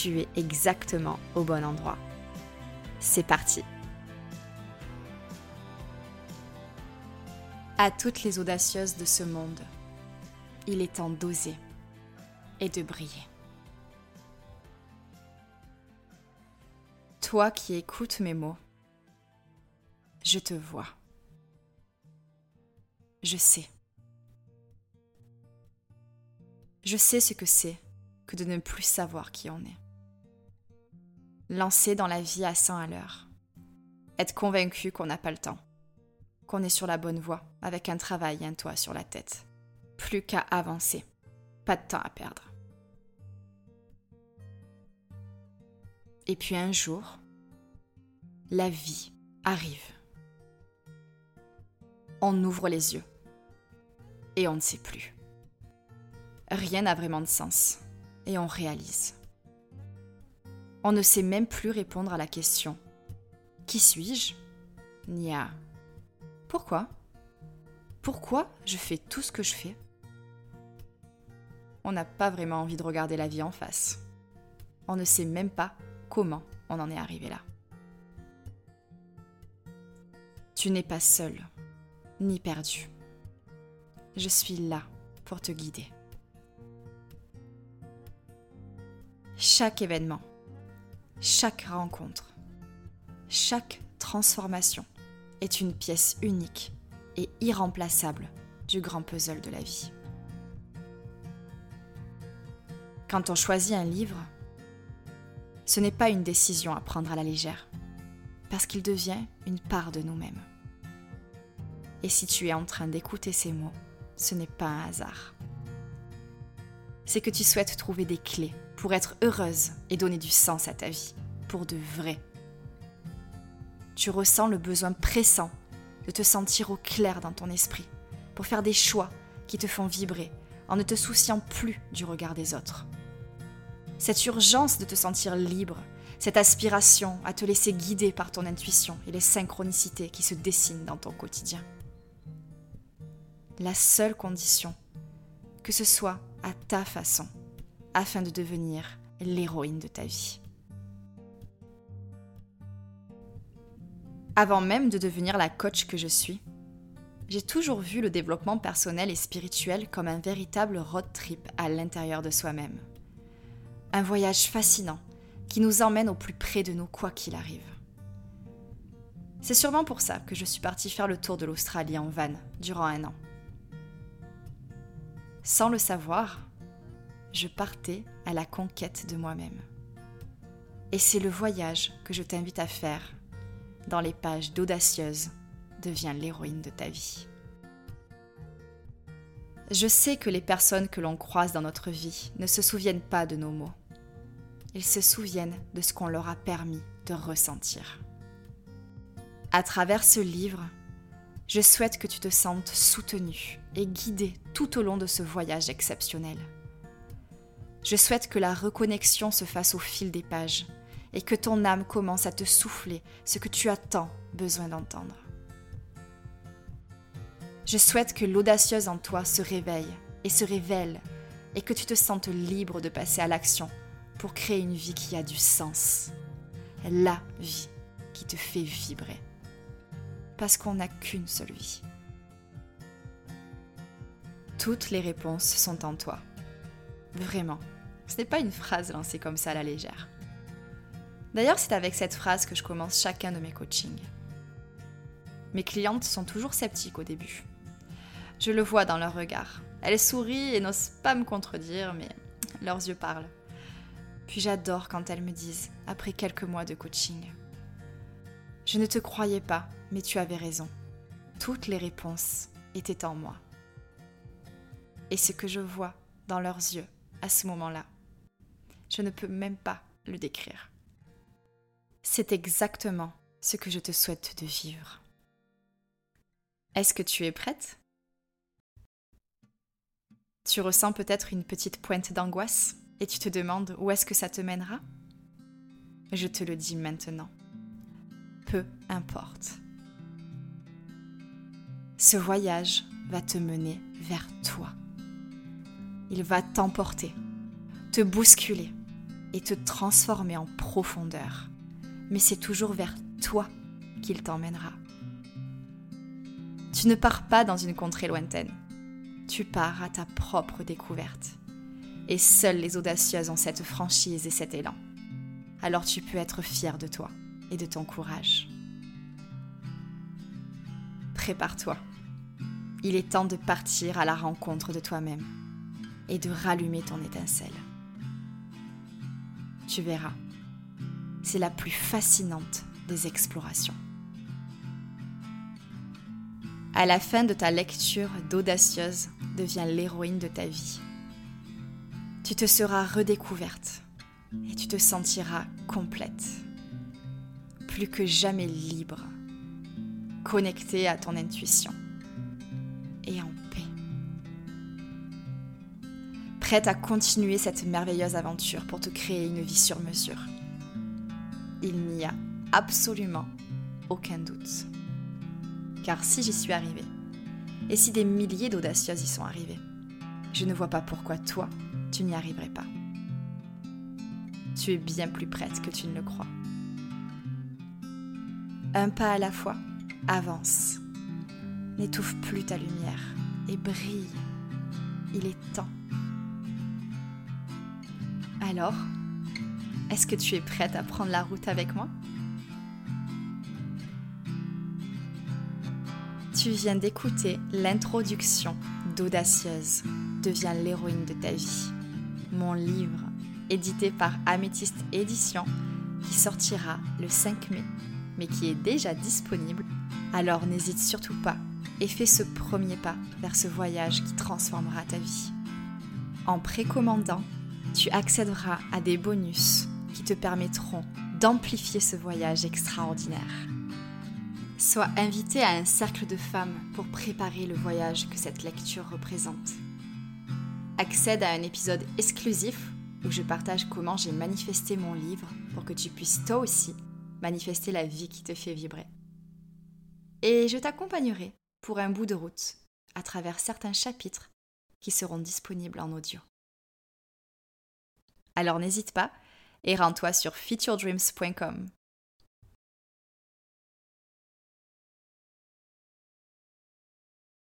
tu es exactement au bon endroit. C'est parti À toutes les audacieuses de ce monde, il est temps d'oser et de briller. Toi qui écoutes mes mots, je te vois. Je sais. Je sais ce que c'est que de ne plus savoir qui on est. Lancer dans la vie à 100 à l'heure. Être convaincu qu'on n'a pas le temps. Qu'on est sur la bonne voie, avec un travail et un toit sur la tête. Plus qu'à avancer. Pas de temps à perdre. Et puis un jour, la vie arrive. On ouvre les yeux. Et on ne sait plus. Rien n'a vraiment de sens et on réalise. On ne sait même plus répondre à la question Qui suis-je? Ni à Pourquoi? Pourquoi je fais tout ce que je fais? On n'a pas vraiment envie de regarder la vie en face. On ne sait même pas comment on en est arrivé là. Tu n'es pas seul, ni perdu. Je suis là pour te guider. Chaque événement, chaque rencontre, chaque transformation est une pièce unique et irremplaçable du grand puzzle de la vie. Quand on choisit un livre, ce n'est pas une décision à prendre à la légère, parce qu'il devient une part de nous-mêmes. Et si tu es en train d'écouter ces mots, ce n'est pas un hasard. C'est que tu souhaites trouver des clés pour être heureuse et donner du sens à ta vie, pour de vrai. Tu ressens le besoin pressant de te sentir au clair dans ton esprit, pour faire des choix qui te font vibrer en ne te souciant plus du regard des autres. Cette urgence de te sentir libre, cette aspiration à te laisser guider par ton intuition et les synchronicités qui se dessinent dans ton quotidien. La seule condition, que ce soit à ta façon, afin de devenir l'héroïne de ta vie. Avant même de devenir la coach que je suis, j'ai toujours vu le développement personnel et spirituel comme un véritable road trip à l'intérieur de soi-même. Un voyage fascinant qui nous emmène au plus près de nous quoi qu'il arrive. C'est sûrement pour ça que je suis partie faire le tour de l'Australie en van durant un an. Sans le savoir, je partais à la conquête de moi-même. Et c'est le voyage que je t'invite à faire dans les pages d'Audacieuse Deviens l'héroïne de ta vie. Je sais que les personnes que l'on croise dans notre vie ne se souviennent pas de nos mots. Ils se souviennent de ce qu'on leur a permis de ressentir. À travers ce livre, je souhaite que tu te sentes soutenu et guidé tout au long de ce voyage exceptionnel. Je souhaite que la reconnexion se fasse au fil des pages et que ton âme commence à te souffler ce que tu as tant besoin d'entendre. Je souhaite que l'audacieuse en toi se réveille et se révèle et que tu te sentes libre de passer à l'action pour créer une vie qui a du sens. La vie qui te fait vibrer. Parce qu'on n'a qu'une seule vie. Toutes les réponses sont en toi. Vraiment. Ce n'est pas une phrase lancée comme ça à la légère. D'ailleurs, c'est avec cette phrase que je commence chacun de mes coachings. Mes clientes sont toujours sceptiques au début. Je le vois dans leur regard. Elles sourient et n'osent pas me contredire, mais leurs yeux parlent. Puis j'adore quand elles me disent, après quelques mois de coaching, Je ne te croyais pas, mais tu avais raison. Toutes les réponses étaient en moi. Et ce que je vois dans leurs yeux à ce moment-là, je ne peux même pas le décrire. C'est exactement ce que je te souhaite de vivre. Est-ce que tu es prête? Tu ressens peut-être une petite pointe d'angoisse et tu te demandes où est-ce que ça te mènera? Je te le dis maintenant. Peu importe. Ce voyage va te mener vers toi. Il va t'emporter, te bousculer et te transformer en profondeur. Mais c'est toujours vers toi qu'il t'emmènera. Tu ne pars pas dans une contrée lointaine. Tu pars à ta propre découverte. Et seules les audacieuses ont cette franchise et cet élan. Alors tu peux être fier de toi et de ton courage. Prépare-toi. Il est temps de partir à la rencontre de toi-même et de rallumer ton étincelle. Tu verras, c'est la plus fascinante des explorations. À la fin de ta lecture d'audacieuse, deviens l'héroïne de ta vie. Tu te seras redécouverte et tu te sentiras complète, plus que jamais libre, connectée à ton intuition et en prête à continuer cette merveilleuse aventure pour te créer une vie sur mesure. Il n'y a absolument aucun doute. Car si j'y suis arrivée, et si des milliers d'audacieuses y sont arrivées, je ne vois pas pourquoi toi, tu n'y arriverais pas. Tu es bien plus prête que tu ne le crois. Un pas à la fois, avance. N'étouffe plus ta lumière et brille. Il est temps alors, est-ce que tu es prête à prendre la route avec moi? Tu viens d'écouter l'introduction d'Audacieuse, deviens l'héroïne de ta vie. Mon livre, édité par Améthyste Édition, qui sortira le 5 mai, mais qui est déjà disponible. Alors n'hésite surtout pas et fais ce premier pas vers ce voyage qui transformera ta vie. En précommandant, tu accéderas à des bonus qui te permettront d'amplifier ce voyage extraordinaire. Sois invité à un cercle de femmes pour préparer le voyage que cette lecture représente. Accède à un épisode exclusif où je partage comment j'ai manifesté mon livre pour que tu puisses toi aussi manifester la vie qui te fait vibrer. Et je t'accompagnerai pour un bout de route à travers certains chapitres qui seront disponibles en audio. Alors n'hésite pas et rends-toi sur featuredreams.com